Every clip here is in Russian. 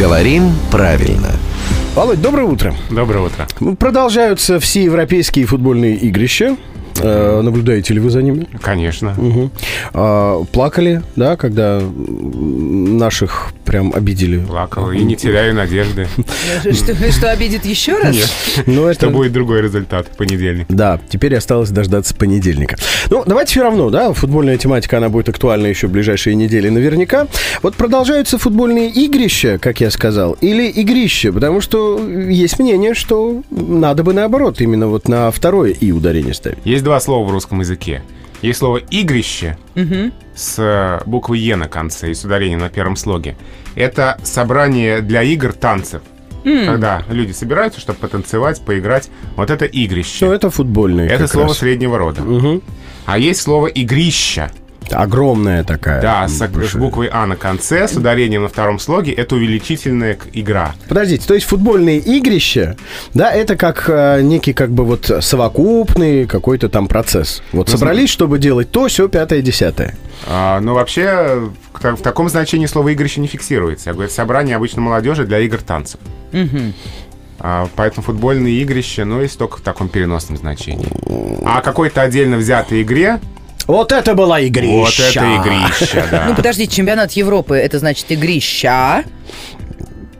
Говорим правильно. Володь, доброе утро. Доброе утро. Продолжаются все европейские футбольные игрища. Э, наблюдаете ли вы за ними? Конечно. Угу. А, плакали, да, когда наших прям обидели? Плакал и не теряю надежды. Что, что обидит еще раз? Нет. Ну, это... Что будет другой результат в понедельник. Да, теперь осталось дождаться понедельника. Ну, давайте все равно, да, футбольная тематика, она будет актуальна еще в ближайшие недели наверняка. Вот продолжаются футбольные игрища, как я сказал, или игрища, потому что есть мнение, что надо бы наоборот, именно вот на второе «и» ударение ставить. Есть два слова в русском языке. Есть слово «игрище» Мгм. с э, буквой «е» на конце и с ударением на первом слоге. Это собрание для игр танцев. Когда люди собираются, чтобы потанцевать, поиграть. Вот это игрище. Ну, это футбольные. это слово раз. среднего рода. Мгм. А есть слово «игрища». Огромная такая. Да, с, с буквой «а» на конце, с ударением на втором слоге. Это увеличительная игра. Подождите, то есть футбольные игрища, да, это как э, некий как бы вот совокупный какой-то там процесс. Вот Ну, собрались, чтобы делать то, все, пятое, десятое. А, но вообще в, та- в таком значении слово «игрище» не фиксируется. Я говорю, собрание обычно молодежи для игр танцев. А, поэтому футбольные игрища, ну, есть только в таком переносном значении. А какой-то отдельно взятой игре, Вот это была игрища. вот это игрище, да. Ну, подожди, чемпионат Европы, это значит игрища. А-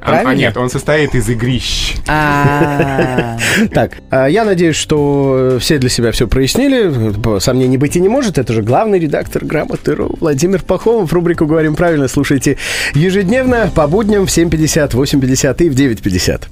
А, правильно? нет, он состоит из игрищ. А, Так, а, я надеюсь, что все для себя все прояснили. Сомнений быть и не может. Это же главный редактор «Грамоты.ру» Владимир Пахомов. Рубрику «Говорим правильно» слушайте ежедневно по будням в 7.50, 8.50 и в 9.50.